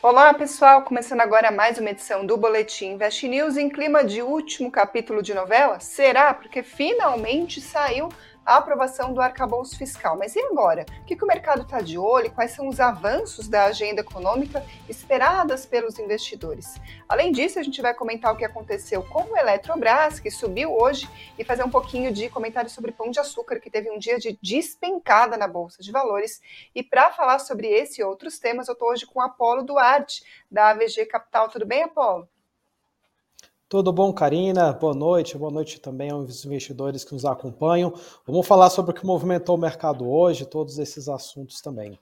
Olá, pessoal! Começando agora mais uma edição do Boletim Invest News em clima de último capítulo de novela? Será? Porque finalmente saiu a aprovação do arcabouço fiscal. Mas e agora? O que, que o mercado está de olho? Quais são os avanços da agenda econômica esperadas pelos investidores? Além disso, a gente vai comentar o que aconteceu com o Eletrobras, que subiu hoje, e fazer um pouquinho de comentário sobre Pão de Açúcar, que teve um dia de despencada na Bolsa de Valores. E para falar sobre esse e outros temas, eu estou hoje com Apolo Duarte, da AVG Capital. Tudo bem, Apolo? Tudo bom, Karina? Boa noite. Boa noite também aos investidores que nos acompanham. Vamos falar sobre o que movimentou o mercado hoje, todos esses assuntos também.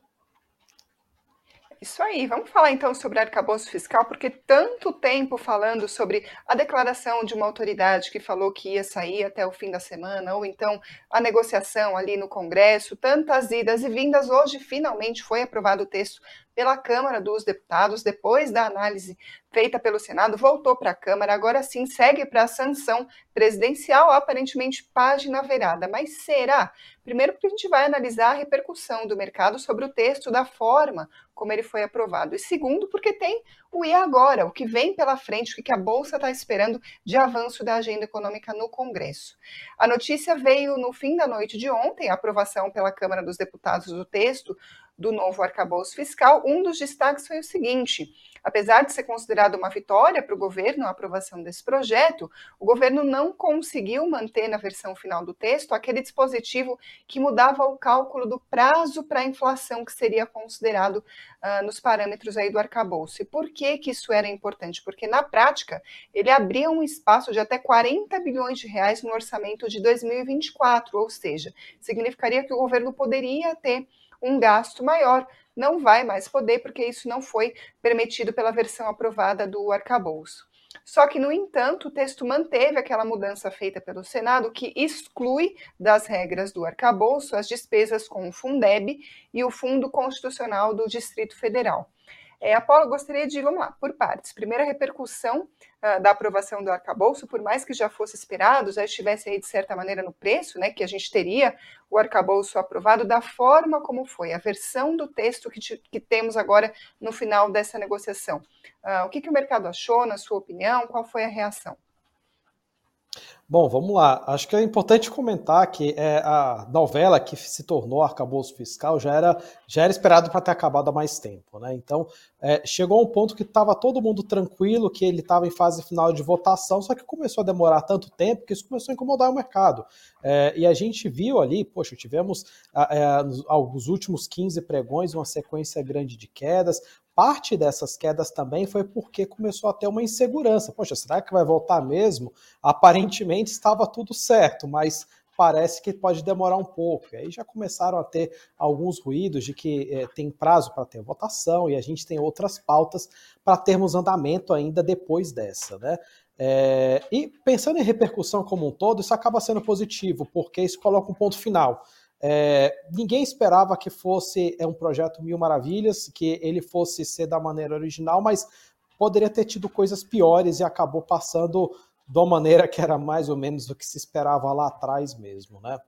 Isso aí, vamos falar então sobre arcabouço fiscal, porque tanto tempo falando sobre a declaração de uma autoridade que falou que ia sair até o fim da semana, ou então a negociação ali no Congresso, tantas idas e vindas, hoje finalmente foi aprovado o texto pela Câmara dos Deputados, depois da análise feita pelo Senado, voltou para a Câmara, agora sim segue para a sanção presidencial, aparentemente página virada. Mas será? Primeiro, porque a gente vai analisar a repercussão do mercado sobre o texto, da forma como ele foi aprovado. E segundo, porque tem o e agora, o que vem pela frente, o que a Bolsa está esperando de avanço da agenda econômica no Congresso. A notícia veio no fim da noite de ontem, a aprovação pela Câmara dos Deputados do texto do novo arcabouço fiscal, um dos destaques foi o seguinte: apesar de ser considerado uma vitória para o governo a aprovação desse projeto, o governo não conseguiu manter na versão final do texto aquele dispositivo que mudava o cálculo do prazo para a inflação que seria considerado uh, nos parâmetros aí do arcabouço. E por que, que isso era importante? Porque na prática ele abria um espaço de até 40 bilhões de reais no orçamento de 2024, ou seja, significaria que o governo poderia ter um gasto maior. Não vai mais poder, porque isso não foi permitido pela versão aprovada do arcabouço. Só que, no entanto, o texto manteve aquela mudança feita pelo Senado que exclui das regras do arcabouço as despesas com o Fundeb e o Fundo Constitucional do Distrito Federal. É, Apolo, gostaria de, vamos lá, por partes. Primeira repercussão uh, da aprovação do arcabouço, por mais que já fosse esperado, já estivesse aí de certa maneira no preço, né, que a gente teria o arcabouço aprovado da forma como foi, a versão do texto que, te, que temos agora no final dessa negociação. Uh, o que, que o mercado achou, na sua opinião? Qual foi a reação? Bom, vamos lá. Acho que é importante comentar que é, a novela que se tornou arcabouço fiscal já era, já era esperado para ter acabado há mais tempo. Né? Então, é, chegou a um ponto que estava todo mundo tranquilo, que ele estava em fase final de votação, só que começou a demorar tanto tempo que isso começou a incomodar o mercado. É, e a gente viu ali, poxa, tivemos é, nos últimos 15 pregões uma sequência grande de quedas, parte dessas quedas também foi porque começou a ter uma insegurança. Poxa, será que vai voltar mesmo? Aparentemente estava tudo certo, mas parece que pode demorar um pouco. E aí já começaram a ter alguns ruídos de que é, tem prazo para ter votação e a gente tem outras pautas para termos andamento ainda depois dessa, né? É, e pensando em repercussão como um todo, isso acaba sendo positivo, porque isso coloca um ponto final. É, ninguém esperava que fosse é um projeto mil maravilhas, que ele fosse ser da maneira original, mas poderia ter tido coisas piores e acabou passando de uma maneira que era mais ou menos o que se esperava lá atrás mesmo, né?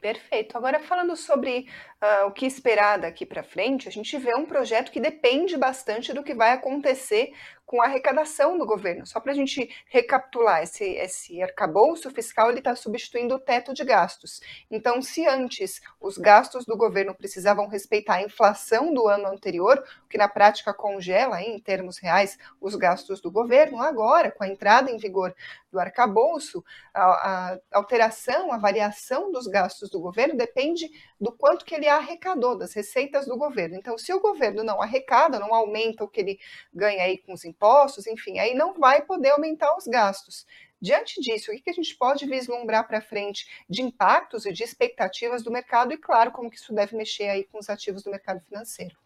Perfeito. Agora, falando sobre uh, o que esperar daqui para frente, a gente vê um projeto que depende bastante do que vai acontecer com a arrecadação do governo. Só para a gente recapitular, esse, esse arcabouço fiscal está substituindo o teto de gastos. Então, se antes os gastos do governo precisavam respeitar a inflação do ano anterior, o que na prática congela, em termos reais, os gastos do governo, agora, com a entrada em vigor do arcabouço, a, a alteração, a variação dos gastos do governo depende do quanto que ele arrecadou, das receitas do governo. Então, se o governo não arrecada, não aumenta o que ele ganha aí com os impostos, enfim, aí não vai poder aumentar os gastos. Diante disso, o que a gente pode vislumbrar para frente de impactos e de expectativas do mercado e, claro, como que isso deve mexer aí com os ativos do mercado financeiro?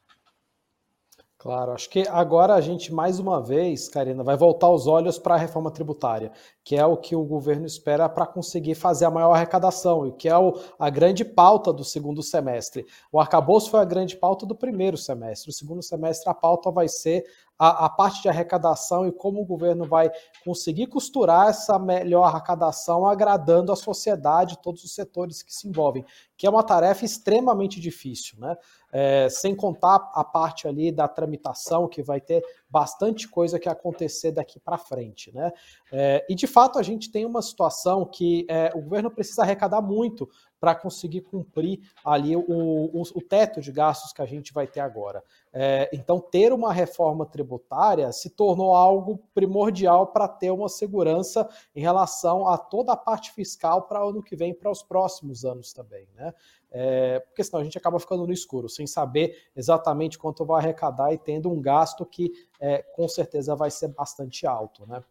Claro, acho que agora a gente, mais uma vez, Karina, vai voltar os olhos para a reforma tributária, que é o que o governo espera para conseguir fazer a maior arrecadação, e que é o, a grande pauta do segundo semestre. O arcabouço foi a grande pauta do primeiro semestre. O segundo semestre, a pauta vai ser a, a, parte de arrecadação e como o governo vai conseguir costurar essa melhor arrecadação, agradando a sociedade, todos os setores que se envolvem, que é uma tarefa extremamente difícil, né? É, sem contar a parte ali da tramitação, que vai ter bastante coisa que acontecer daqui para frente, né? É, e de fato a gente tem uma situação que é, o governo precisa arrecadar muito para conseguir cumprir ali o, o, o, teto de gastos que a gente vai ter agora. É, então, ter uma reforma tributária se tornou algo primordial para ter uma segurança em relação a toda a parte fiscal para o ano que vem, para os próximos anos também, né? É, porque senão a gente acaba ficando no escuro, sem saber exatamente quanto vai arrecadar e tendo um gasto que é, com certeza vai ser bastante alto, né?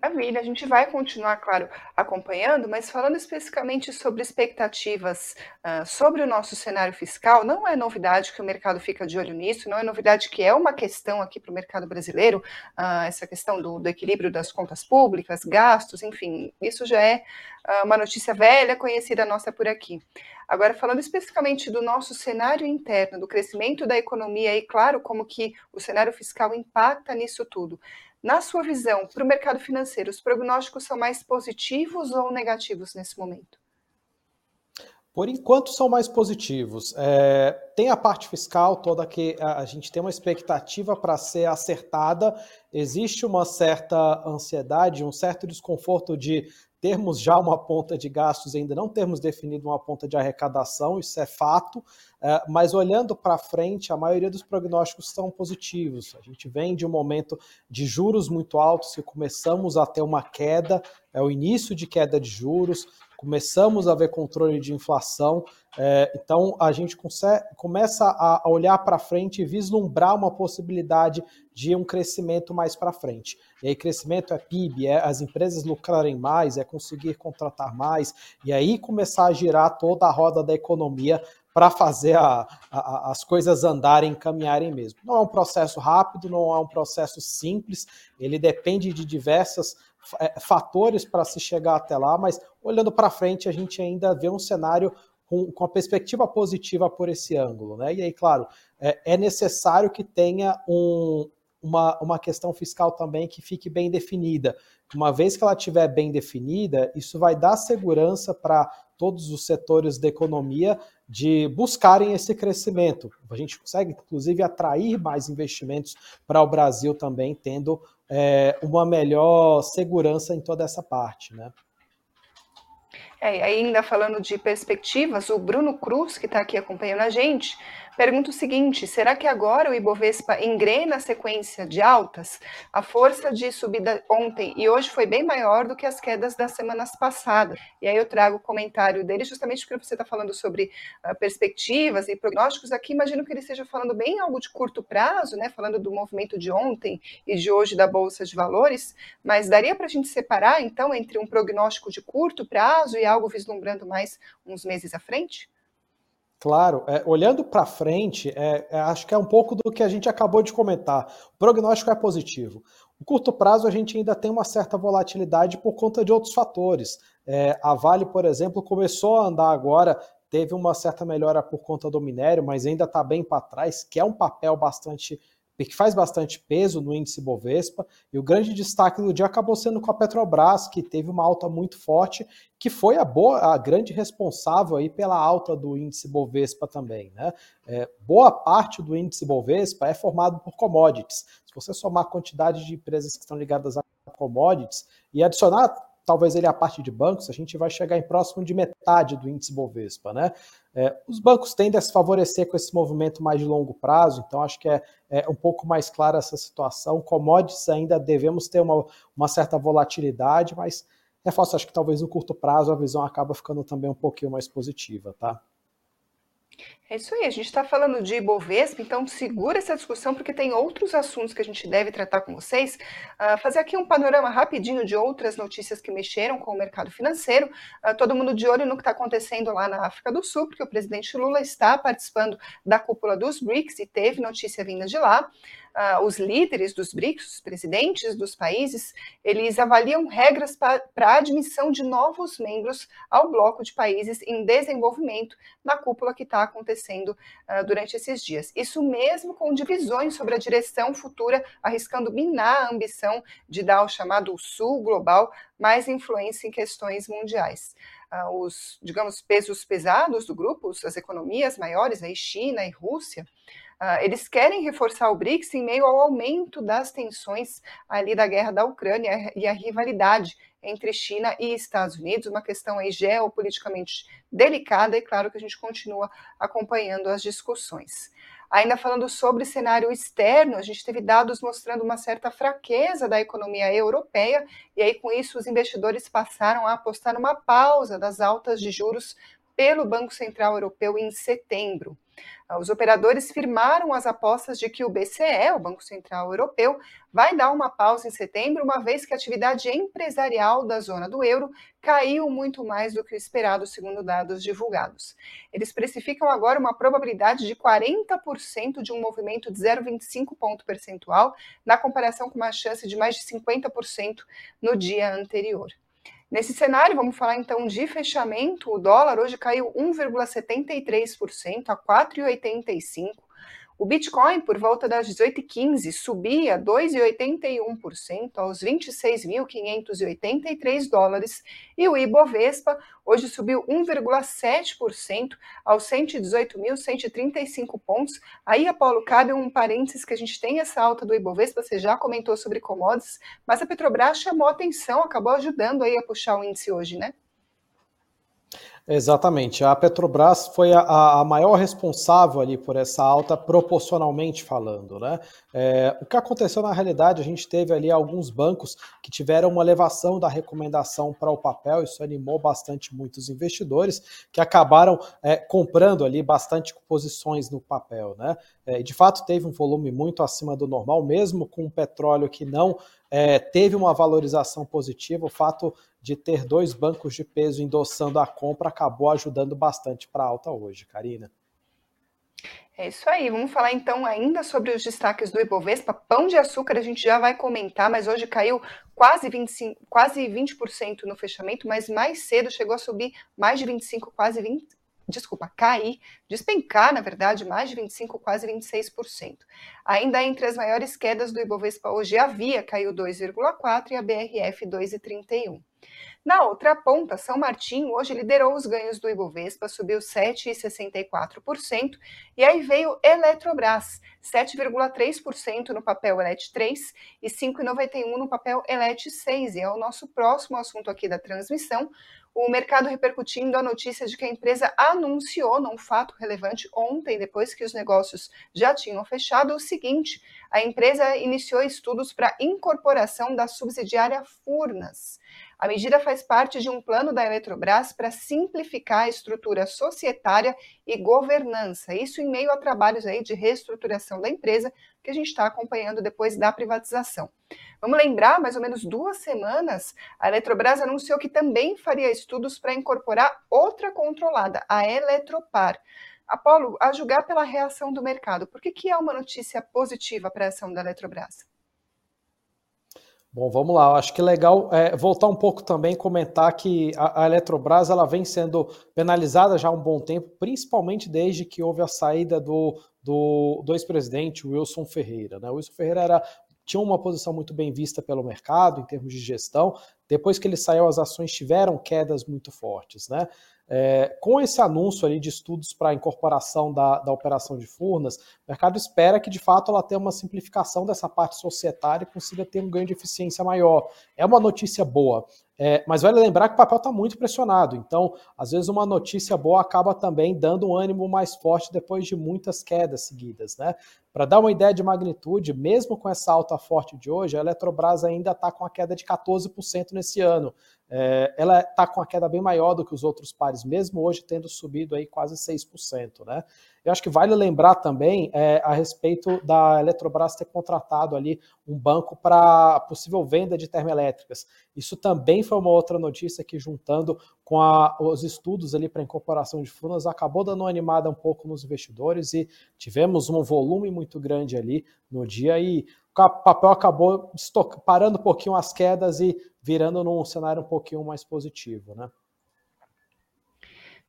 Maravilha, a gente vai continuar, claro, acompanhando, mas falando especificamente sobre expectativas uh, sobre o nosso cenário fiscal, não é novidade que o mercado fica de olho nisso, não é novidade que é uma questão aqui para o mercado brasileiro, uh, essa questão do, do, equilíbrio das contas públicas, gastos, enfim, isso já é uh, uma notícia velha, conhecida nossa por aqui. Agora, falando especificamente do nosso cenário interno, do crescimento da economia e, claro, como que o cenário fiscal impacta nisso tudo. Na sua visão, para o mercado financeiro, os prognósticos são mais positivos ou negativos nesse momento? Por enquanto são mais positivos. É, tem a parte fiscal toda que a, a gente tem uma expectativa para ser acertada. Existe uma certa ansiedade, um certo desconforto de termos já uma ponta de gastos, ainda não termos definido uma ponta de arrecadação, isso é fato, é, mas olhando para frente, a maioria dos prognósticos são positivos. A gente vem de um momento de juros muito altos, que começamos a ter uma queda, é o início de queda de juros, começamos a ver controle de inflação, é, então a gente começa a olhar para frente e vislumbrar uma possibilidade de um crescimento mais para frente. E aí, crescimento é PIB, é as empresas lucrarem mais, é conseguir contratar mais, e aí começar a girar toda a roda da economia para fazer a, a, as coisas andarem, caminharem mesmo. Não é um processo rápido, não é um processo simples, ele depende de diversas fatores para se chegar até lá, mas olhando para frente, a gente ainda vê um cenário com, com a perspectiva positiva por esse ângulo. Né? E aí, claro, é, é necessário que tenha um, uma, uma questão fiscal também que fique bem definida. Uma vez que ela estiver bem definida, isso vai dar segurança para todos os setores da economia de buscarem esse crescimento. A gente consegue, inclusive, atrair mais investimentos para o Brasil também, tendo é, uma melhor segurança em toda essa parte. Né? É, ainda falando de perspectivas, o Bruno Cruz, que está aqui acompanhando a gente, pergunta o seguinte: será que agora o Ibovespa engrena a sequência de altas? A força de subida ontem e hoje foi bem maior do que as quedas das semanas passadas. E aí eu trago o comentário dele, justamente porque você está falando sobre uh, perspectivas e prognósticos. Aqui imagino que ele esteja falando bem algo de curto prazo, né? Falando do movimento de ontem e de hoje da Bolsa de Valores, mas daria para a gente separar então entre um prognóstico de curto prazo e algo vislumbrando mais uns meses à frente? Claro, é, olhando para frente, é, é, acho que é um pouco do que a gente acabou de comentar. O prognóstico é positivo. O curto prazo, a gente ainda tem uma certa volatilidade por conta de outros fatores. É, a Vale, por exemplo, começou a andar agora, teve uma certa melhora por conta do minério, mas ainda está bem para trás, que é um papel bastante que faz bastante peso no índice Bovespa, e o grande destaque do dia acabou sendo com a Petrobras, que teve uma alta muito forte, que foi a, boa, a grande responsável aí pela alta do índice Bovespa também. Né? É, boa parte do índice Bovespa é formado por commodities. Se você somar a quantidade de empresas que estão ligadas a commodities e adicionar talvez ele a parte de bancos, a gente vai chegar em próximo de metade do índice Bovespa, né? É, os bancos tendem a se favorecer com esse movimento mais de longo prazo, então acho que é, é um pouco mais clara essa situação. Commodities ainda devemos ter uma, uma certa volatilidade, mas é fácil, acho que talvez no curto prazo a visão acaba ficando também um pouquinho mais positiva, tá? É isso aí, a gente está falando de Ibovespa, então segura essa discussão, porque tem outros assuntos que a gente deve tratar com vocês. Uh, fazer aqui um panorama rapidinho de outras notícias que mexeram com o mercado financeiro. Uh, todo mundo de olho no que está acontecendo lá na África do Sul, porque o presidente Lula está participando da cúpula dos BRICS e teve notícia vinda de lá. Uh, os líderes dos BRICS, os presidentes dos países, eles avaliam regras para a admissão de novos membros ao bloco de países em desenvolvimento na cúpula que está acontecendo uh, durante esses dias. Isso mesmo com divisões sobre a direção futura, arriscando minar a ambição de dar o chamado Sul global mais influência em questões mundiais. Uh, os, digamos, pesos pesados do grupo, as economias maiores, aí China e Rússia, Uh, eles querem reforçar o BRICS em meio ao aumento das tensões ali da guerra da Ucrânia e a rivalidade entre China e Estados Unidos, uma questão aí geopoliticamente delicada e claro que a gente continua acompanhando as discussões. Ainda falando sobre cenário externo, a gente teve dados mostrando uma certa fraqueza da economia europeia, e aí com isso os investidores passaram a apostar numa pausa das altas de juros pelo Banco Central Europeu em setembro. Os operadores firmaram as apostas de que o BCE, o Banco Central Europeu, vai dar uma pausa em setembro, uma vez que a atividade empresarial da zona do euro caiu muito mais do que o esperado, segundo dados divulgados. Eles precificam agora uma probabilidade de 40% de um movimento de 0,25 ponto percentual, na comparação com uma chance de mais de 50% no dia anterior. Nesse cenário, vamos falar então de fechamento. O dólar hoje caiu 1,73% a 4,85. O Bitcoin, por volta das 18h15, subia 2,81% aos 26.583 dólares e o Ibovespa hoje subiu 1,7% aos 118.135 pontos. Aí, Apolo, cabe um parênteses que a gente tem essa alta do Ibovespa, você já comentou sobre commodities, mas a Petrobras chamou atenção, acabou ajudando aí a puxar o índice hoje, né? Exatamente. A Petrobras foi a, a, maior responsável ali por essa alta, proporcionalmente falando. Né? É, o que aconteceu na realidade, a gente teve ali alguns bancos que tiveram uma elevação da recomendação para o papel, isso animou bastante muitos investidores que acabaram é, comprando ali bastante posições no papel. Né? É, de fato, teve um volume muito acima do normal, mesmo com o petróleo que não é, teve uma valorização positiva. O fato de ter dois bancos de peso endossando a compra acabou ajudando bastante para a alta hoje, Karina. É isso aí, vamos falar então ainda sobre os destaques do Ibovespa. Pão de açúcar a gente já vai comentar, mas hoje caiu quase 25, quase 20% no fechamento, mas mais cedo chegou a subir mais de 25, quase 20, desculpa, cair, despencar, na verdade, mais de 25, quase 26%. Ainda entre as maiores quedas do Ibovespa hoje, a Via caiu 2,4 e a BRF 2,31. Na outra ponta, São Martinho hoje liderou os ganhos do Ibovespa, subiu 7,64%, e aí veio Eletrobras, 7,3% no papel ELET 3 e 5,91% no papel ELET 6, e é o nosso próximo assunto aqui da transmissão, o mercado repercutindo a notícia de que a empresa anunciou, num fato relevante ontem, depois que os negócios já tinham fechado, o seguinte: a empresa iniciou estudos para incorporação da subsidiária Furnas. A medida faz parte de um plano da Eletrobras para simplificar a estrutura societária e governança. Isso em meio a trabalhos aí de reestruturação da empresa que a gente está acompanhando depois da privatização. Vamos lembrar, mais ou menos duas semanas, a Eletrobras anunciou que também faria estudos para incorporar outra controlada, a Eletropar. Apolo, a julgar pela reação do mercado, por que, que é uma notícia positiva para a ação da Eletrobras? Bom, vamos lá. Acho que legal é, voltar um pouco também comentar que a, a, Eletrobras ela vem sendo penalizada já há um bom tempo, principalmente desde que houve a saída do, do, do ex-presidente Wilson Ferreira. Né? Wilson Ferreira era, tinha uma posição muito bem vista pelo mercado em termos de gestão. Depois que ele saiu, as ações tiveram quedas muito fortes. Né? É, com esse anúncio ali de estudos para a incorporação da, da operação de Furnas, o mercado espera que de fato ela tenha uma simplificação dessa parte societária e consiga ter um ganho de eficiência maior. É uma notícia boa. É, mas vale lembrar que o papel está muito pressionado, então, às vezes, uma notícia boa acaba também dando um ânimo mais forte depois de muitas quedas seguidas. Né? Para dar uma ideia de magnitude, mesmo com essa alta forte de hoje, a Eletrobras ainda está com a queda de 14% nesse ano. é, ela está com a queda bem maior do que os outros pares, mesmo hoje tendo subido aí quase 6%. Né? Eu acho que vale lembrar também é, a respeito da Eletrobras ter contratado ali um banco para possível venda de termoelétricas. Isso também foi uma outra notícia que, juntando com a, os estudos ali para incorporação de Furnas, acabou dando uma animada um pouco nos investidores e tivemos um volume muito grande ali no dia e o papel acabou parando um pouquinho as quedas e virando num cenário um pouquinho mais positivo, né?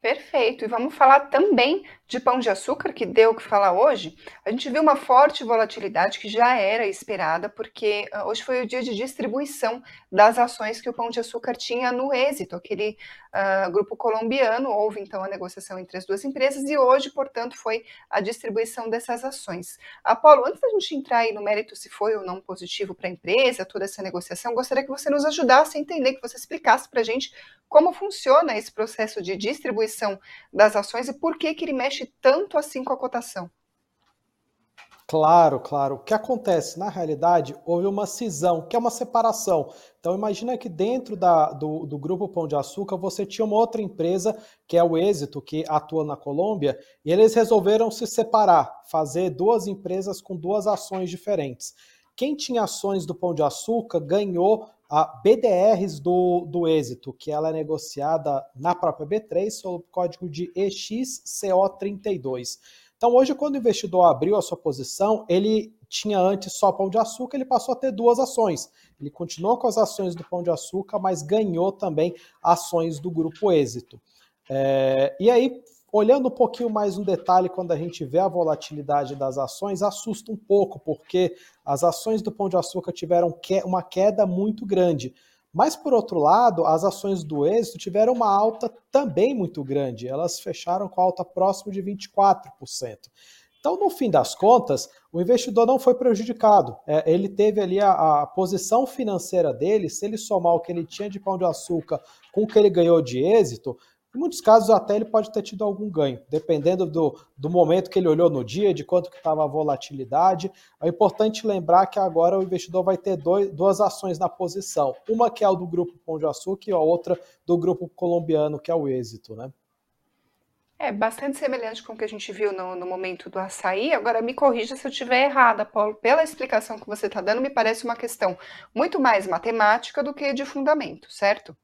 Perfeito. E vamos falar também de pão de açúcar, que deu o que falar hoje. A gente viu uma forte volatilidade que já era esperada, porque uh, hoje foi o dia de distribuição das ações que o pão de açúcar tinha no êxito, aquele uh, grupo colombiano. Houve então a negociação entre as duas empresas e hoje, portanto, foi a distribuição dessas ações. Apolo, antes da gente entrar aí no mérito se foi ou não positivo para a empresa, toda essa negociação, gostaria que você nos ajudasse a entender, que você explicasse para a gente como funciona esse processo de distribuição das ações e por que, que ele mexe tanto assim com a cotação. Claro, claro. O que acontece? Na realidade, houve uma cisão, que é uma separação. Então, imagina que dentro da, do, do, Grupo Pão de Açúcar você tinha uma outra empresa, que é o Êxito, que atua na Colômbia, e eles resolveram se separar, fazer duas empresas com duas ações diferentes. Quem tinha ações do Pão de Açúcar ganhou a BDRs do, do êxito, que ela é negociada na própria B3 sob o código de EXCO32. Então, hoje, quando o investidor abriu a sua posição, ele tinha antes só pão de açúcar, ele passou a ter duas ações. Ele continuou com as ações do pão de açúcar, mas ganhou também ações do grupo êxito. É, e aí olhando um pouquinho mais no detalhe, quando a gente vê a volatilidade das ações, assusta um pouco, porque as ações do Pão de Açúcar tiveram uma queda muito grande. Mas, por outro lado, as ações do êxito tiveram uma alta também muito grande. Elas fecharam com alta próxima de 24%. Então, no fim das contas, o investidor não foi prejudicado. É, ele teve ali a, a, posição financeira dele, se ele somar o que ele tinha de pão de açúcar com o que ele ganhou de êxito, em muitos casos, até ele pode ter tido algum ganho, dependendo do, do momento que ele olhou no dia, de quanto que estava a volatilidade. É importante lembrar que agora o investidor vai ter dois, duas ações na posição. Uma que é o do grupo Pão de Açúcar e a outra do grupo colombiano, que é o Êxito, né? É bastante semelhante com o que a gente viu no, no momento do açaí. Agora, me corrija se eu estiver errada, Paulo. Pela explicação que você está dando, me parece uma questão muito mais matemática do que de fundamento, certo?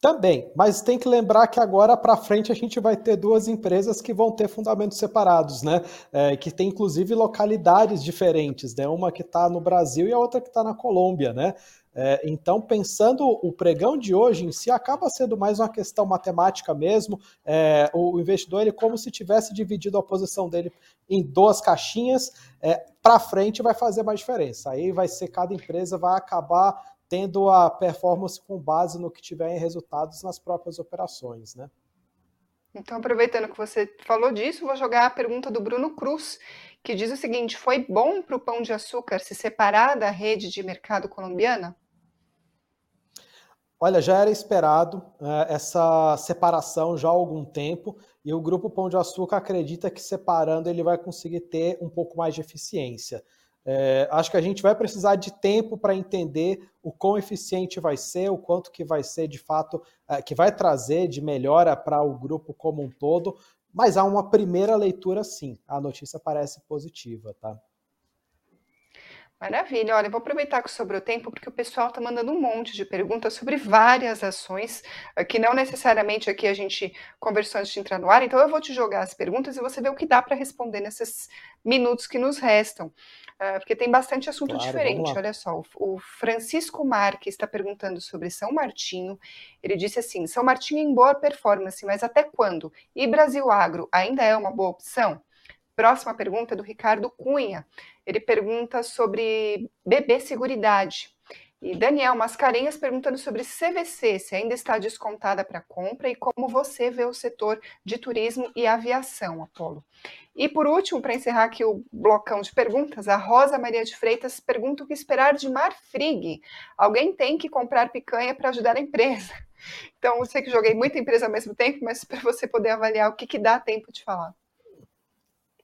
Também, mas tem que lembrar que agora para frente a gente vai ter duas empresas que vão ter fundamentos separados, né? É, que tem inclusive localidades diferentes, né? Uma que está no Brasil e a outra que está na Colômbia, né? É, então, pensando o pregão de hoje em si, acaba sendo mais uma questão matemática mesmo. É, o investidor, ele como se tivesse dividido a posição dele em duas caixinhas, é, para frente vai fazer mais diferença. Aí vai ser cada empresa vai acabar tendo a performance com base no que tiver em resultados nas próprias operações, né? Então, aproveitando que você falou disso, vou jogar a pergunta do Bruno Cruz, que diz o seguinte: foi bom para o pão de açúcar se separar da rede de mercado colombiana? Olha, já era esperado é, essa separação já há algum tempo, e o Grupo Pão de Açúcar acredita que separando ele vai conseguir ter um pouco mais de eficiência. É, acho que a gente vai precisar de tempo para entender o quão eficiente vai ser, o quanto que vai ser de fato, é, que vai trazer de melhora para o grupo como um todo, mas há uma primeira leitura sim. A notícia parece positiva, tá? Maravilha. Olha, vou aproveitar que sobrou tempo, porque o pessoal está mandando um monte de perguntas sobre várias ações, eh, que não necessariamente aqui a gente conversou antes de entrar no ar. Então, eu vou te jogar as perguntas e você vê o que dá para responder nesses minutos que nos restam, porque tem bastante assunto claro, diferente. Olha só, o, Francisco Marques está perguntando sobre São Martinho. Ele disse assim: São Martinho em boa performance, mas até quando? E Brasil Agro ainda é uma boa opção? Próxima pergunta é do Ricardo Cunha. Ele pergunta sobre bebê seguridade. E Daniel Mascarenhas perguntando sobre CVC, se ainda está descontada para compra e como você vê o setor de turismo e aviação, Apolo. E por último, para encerrar aqui o blocão de perguntas, a Rosa Maria de Freitas pergunta o que esperar de Marfrig. Alguém tem que comprar picanha para ajudar a empresa. Então, eu sei que joguei muita empresa ao mesmo tempo, mas para você poder avaliar o que, que dá tempo de falar.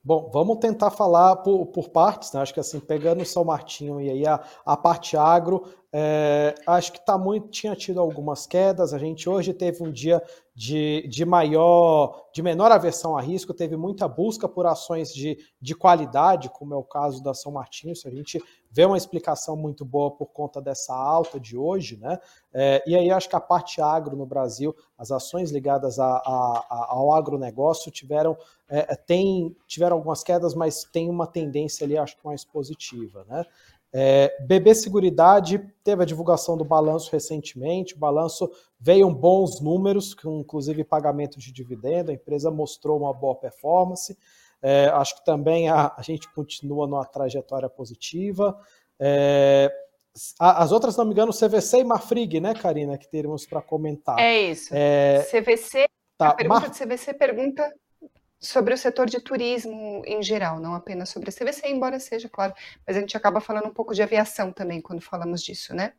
Bom, vamos tentar falar por, por partes, né? Acho que assim, pegando o São Martinho e aí a, a parte agro, É, acho que tá muito, tinha tido algumas quedas. A gente hoje teve um dia de, de maior, de menor aversão a risco, teve muita busca por ações de, de qualidade, como é o caso da São Martinho. A gente vê uma explicação muito boa por conta dessa alta de hoje, né? É, e aí acho que a parte agro no Brasil, as ações ligadas a, a, a, ao agronegócio tiveram, é, tem, tiveram algumas quedas, mas tem uma tendência ali, acho que mais positiva, né? É, BB Seguridade teve a divulgação do balanço recentemente. O balanço veio bons números, com inclusive pagamento de dividendo. A empresa mostrou uma boa performance. É, acho que também a, a, gente continua numa trajetória positiva. É, as outras, não me engano, CVC e Mafrig, né, Karina, que teremos para comentar. É isso. É, CVC, tá, a pergunta Mar... de CVC pergunta sobre o setor de turismo em geral, não apenas sobre a CVC, embora seja, claro, mas a gente acaba falando um pouco de aviação também quando falamos disso, né?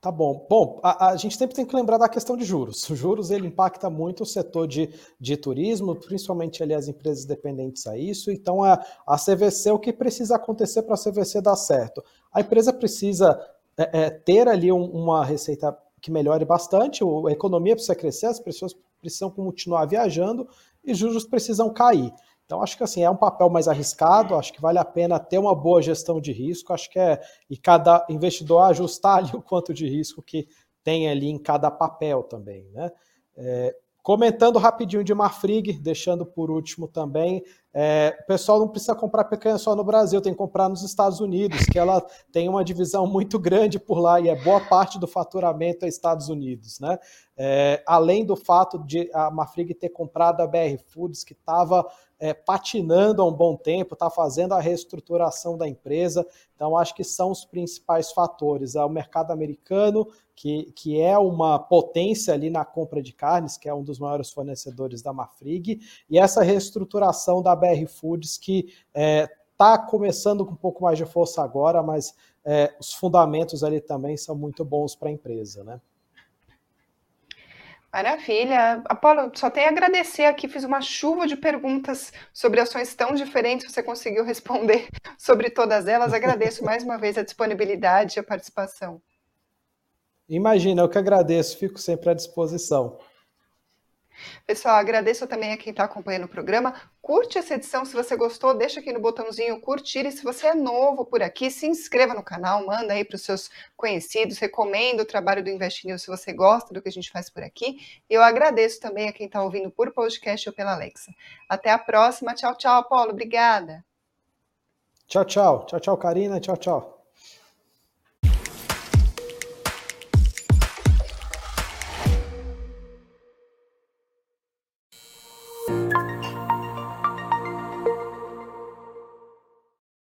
Tá bom. Bom, a, a, gente sempre tem que lembrar da questão de juros. Os juros ele impacta muito o setor de, de turismo, principalmente ali as empresas dependentes a isso. Então, a, a CVC, o que precisa acontecer para a CVC dar certo? A empresa precisa é, é, ter ali um, uma receita que melhore bastante, a economia precisa crescer, as pessoas precisam continuar viajando e juros precisam cair. Então, acho que assim, é um papel mais arriscado, acho que vale a pena ter uma boa gestão de risco, acho que é, e cada investidor ajustar ali o quanto de risco que tem ali em cada papel também, né? É, Comentando rapidinho de Marfrig, deixando por último também, é, o pessoal não precisa comprar pecanha só no Brasil, tem que comprar nos Estados Unidos, que ela tem uma divisão muito grande por lá e é boa parte do faturamento é Estados Unidos, né? É, além do fato de a Marfrig ter comprado a BR Foods, que estava é, patinando há um bom tempo, está fazendo a reestruturação da empresa. Então, acho que são os principais fatores. É o mercado americano, que, que é uma potência ali na compra de carnes, que é um dos maiores fornecedores da Mafrig, e essa reestruturação da BR Foods, que está é, tá começando com um pouco mais de força agora, mas é, os fundamentos ali também são muito bons para a empresa, né? Maravilha. Apolo, só tenho a agradecer aqui, fiz uma chuva de perguntas sobre ações tão diferentes, você conseguiu responder sobre todas elas. Agradeço mais uma vez a disponibilidade e a participação. Imagina, eu que agradeço, fico sempre à disposição. Pessoal, agradeço também a quem está acompanhando o programa. Curte essa edição se você gostou, deixa aqui no botãozinho curtir. E se você é novo por aqui, se inscreva no canal, manda aí para os seus conhecidos, recomenda o trabalho do Invest News se você gosta do que a gente faz por aqui. E eu agradeço também a quem está ouvindo por podcast ou pela Alexa. Até a próxima. Tchau, tchau, Paulo. Obrigada. Tchau, tchau. Tchau, tchau, Karina. Tchau, tchau.